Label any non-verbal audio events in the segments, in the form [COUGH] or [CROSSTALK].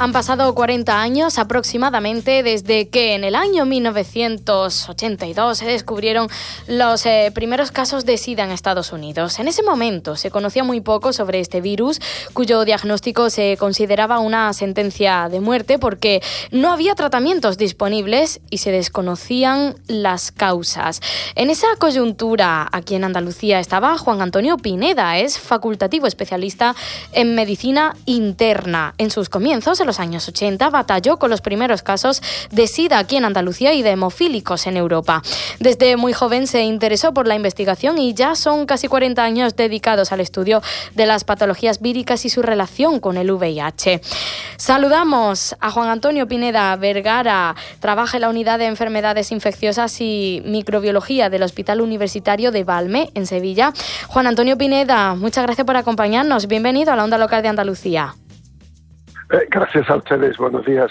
Han pasado 40 años aproximadamente desde que en el año 1982 se descubrieron los eh, primeros casos de SIDA en Estados Unidos. En ese momento se conocía muy poco sobre este virus, cuyo diagnóstico se consideraba una sentencia de muerte porque no había tratamientos disponibles y se desconocían las causas. En esa coyuntura, aquí en Andalucía estaba Juan Antonio Pineda, es facultativo especialista en medicina interna. En sus comienzos, los años 80 batalló con los primeros casos de SIDA aquí en Andalucía y de hemofílicos en Europa. Desde muy joven se interesó por la investigación y ya son casi 40 años dedicados al estudio de las patologías víricas y su relación con el VIH. Saludamos a Juan Antonio Pineda Vergara, trabaja en la unidad de enfermedades infecciosas y microbiología del Hospital Universitario de Valme, en Sevilla. Juan Antonio Pineda, muchas gracias por acompañarnos. Bienvenido a la Onda Local de Andalucía. Eh, gracias a ustedes, buenos días.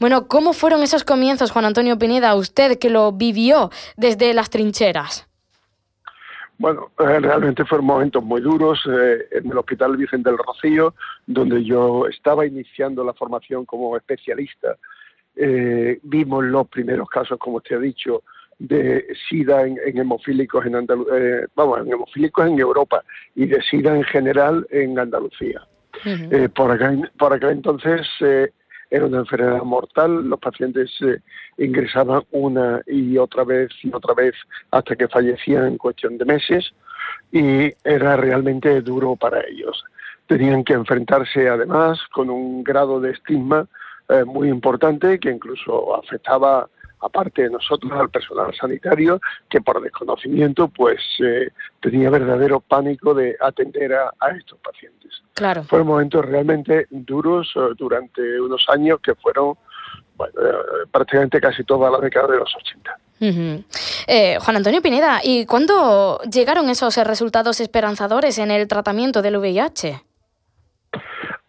Bueno, ¿cómo fueron esos comienzos, Juan Antonio Pineda, usted que lo vivió desde las trincheras? Bueno, eh, realmente fueron momentos muy duros eh, en el Hospital Virgen del Rocío, donde yo estaba iniciando la formación como especialista. vimos los primeros casos, como usted ha dicho, de SIDA en, hemofílicos en vamos, en hemofílicos en Europa y de SIDA en general en Andalucía. Eh, por, acá, por aquel entonces eh, era una enfermedad mortal, los pacientes eh, ingresaban una y otra vez y otra vez hasta que fallecían en cuestión de meses y era realmente duro para ellos. Tenían que enfrentarse además con un grado de estigma muy importante que incluso afectaba aparte de nosotros, al personal sanitario, que por desconocimiento pues eh, tenía verdadero pánico de atender a, estos pacientes. Claro. Fueron momentos realmente duros eh, durante unos años que fueron bueno, eh, prácticamente casi toda la década de los 80. Juan Antonio Pineda, ¿y cuándo llegaron esos resultados esperanzadores en el tratamiento del VIH?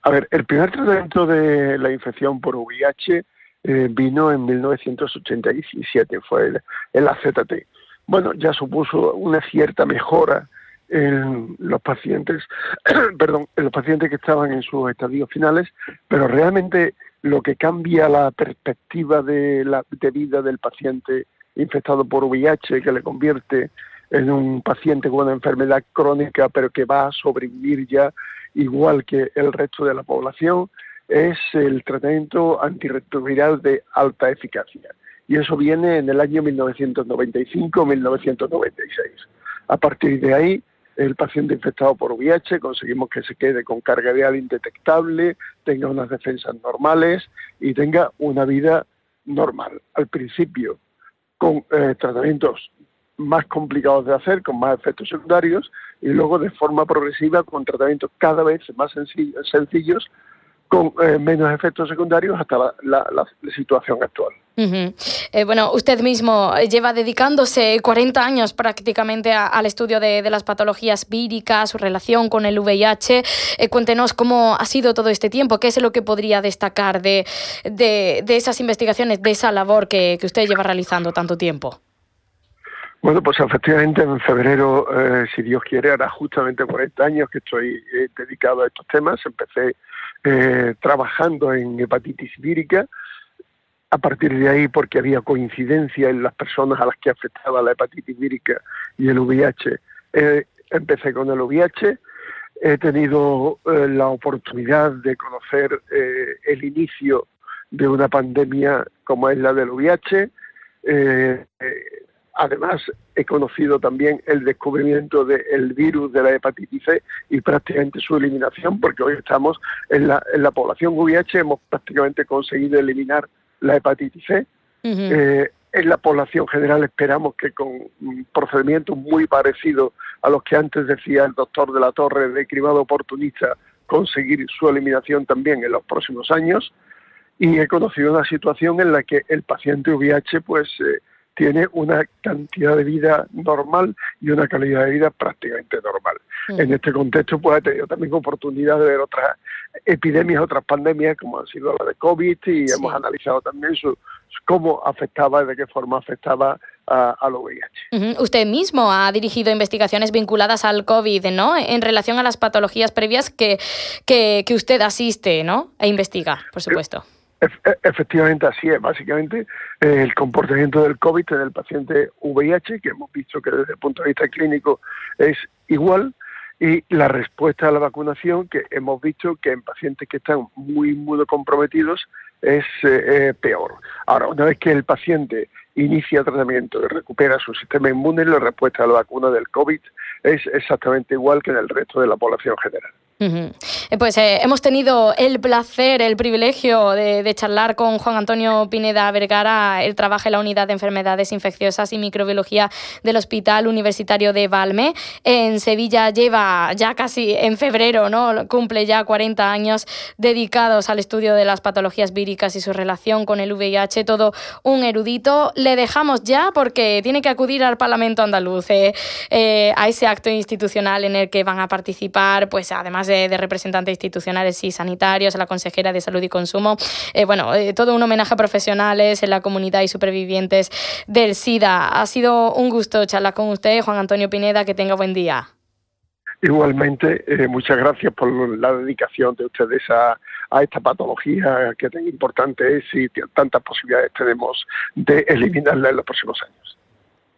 A ver, el primer tratamiento de la infección por VIH eh, vino en 1987, fue el, el AZT. Bueno, ya supuso una cierta mejora en los pacientes, [CLEARS THROAT] perdón, en los pacientes que estaban en sus estadios finales, pero realmente lo que cambia la perspectiva de, la, de vida del paciente infectado por VIH, que le convierte en un paciente con una enfermedad crónica, pero que va a sobrevivir ya igual que el resto de la población, es el tratamiento antirretroviral de alta eficacia. Y eso viene en el año 1995-1996. A partir de ahí, el paciente infectado por VIH conseguimos que se quede con carga viral indetectable, tenga unas defensas normales y tenga una vida normal. Al principio, con eh, tratamientos más complicados de hacer, con más efectos secundarios, y luego de forma progresiva con tratamientos cada vez más sencillos con eh, menos efectos secundarios hasta la, situación actual. Eh, bueno, usted mismo lleva dedicándose 40 años prácticamente al estudio de, las patologías víricas, su relación con el VIH. Eh, cuéntenos cómo ha sido todo este tiempo, qué es lo que podría destacar de, esas investigaciones, de esa labor que, usted lleva realizando tanto tiempo. Bueno, pues efectivamente en febrero, si Dios quiere, hará justamente 40 años que estoy dedicado a estos temas. Empecé eh, trabajando en hepatitis vírica. A partir de ahí, porque había coincidencia en las personas a las que afectaba la hepatitis vírica y el VIH, eh, empecé con el VIH. He tenido eh, la oportunidad de conocer el inicio de una pandemia como es la del VIH. Además, he conocido también el descubrimiento del virus de la hepatitis C y prácticamente su eliminación, porque hoy estamos en la, en la población VIH, hemos prácticamente conseguido eliminar la hepatitis C. Eh, en la población general esperamos que con procedimientos muy parecidos a los que antes decía el doctor de la Torre de cribado oportunista, conseguir su eliminación también en los próximos años. Y he conocido una situación en la que el paciente VIH, pues, eh, tiene una cantidad de vida normal y una calidad de vida prácticamente normal. En este contexto, pues ha tenido también oportunidad de ver otras epidemias, otras pandemias, como ha sido la de COVID, y hemos analizado también su, cómo afectaba y de qué forma afectaba al VIH. Usted mismo ha dirigido investigaciones vinculadas al COVID, ¿no? En relación a las patologías previas que, que, usted asiste, ¿no? E investiga, por supuesto. Efectivamente, así es. Básicamente, el comportamiento del COVID en el paciente VIH, que hemos visto que desde el punto de vista clínico es igual, y la respuesta a la vacunación, que hemos visto que en pacientes que están muy inmunocomprometidos es eh, eh, peor. Ahora, una vez que el paciente inicia tratamiento y recupera su sistema inmune, la respuesta a la vacuna del COVID es exactamente igual que en el resto de la población general. Eh, pues eh, hemos tenido el placer, el privilegio de, charlar con Juan Antonio Pineda Vergara. Él trabaja en la unidad de enfermedades infecciosas y microbiología del Hospital Universitario de Valme. En Sevilla lleva ya casi en febrero, ¿no? Cumple ya 40 años dedicados al estudio de las patologías víricas y su relación con el VIH. Todo un erudito. Le dejamos ya porque tiene que acudir al Parlamento andaluz eh, a ese acto institucional en el que van a participar, pues además de, representantes institucionales y sanitarios, a la consejera de Salud y Consumo. Eh, bueno, eh, todo un homenaje a profesionales en la comunidad y supervivientes del SIDA. Ha sido un gusto charlar con usted, Juan Antonio Pineda. Que tenga buen día. Igualmente, eh, muchas gracias por la dedicación de ustedes a, a, esta patología que tan importante es y tantas posibilidades tenemos de eliminarla en los próximos años.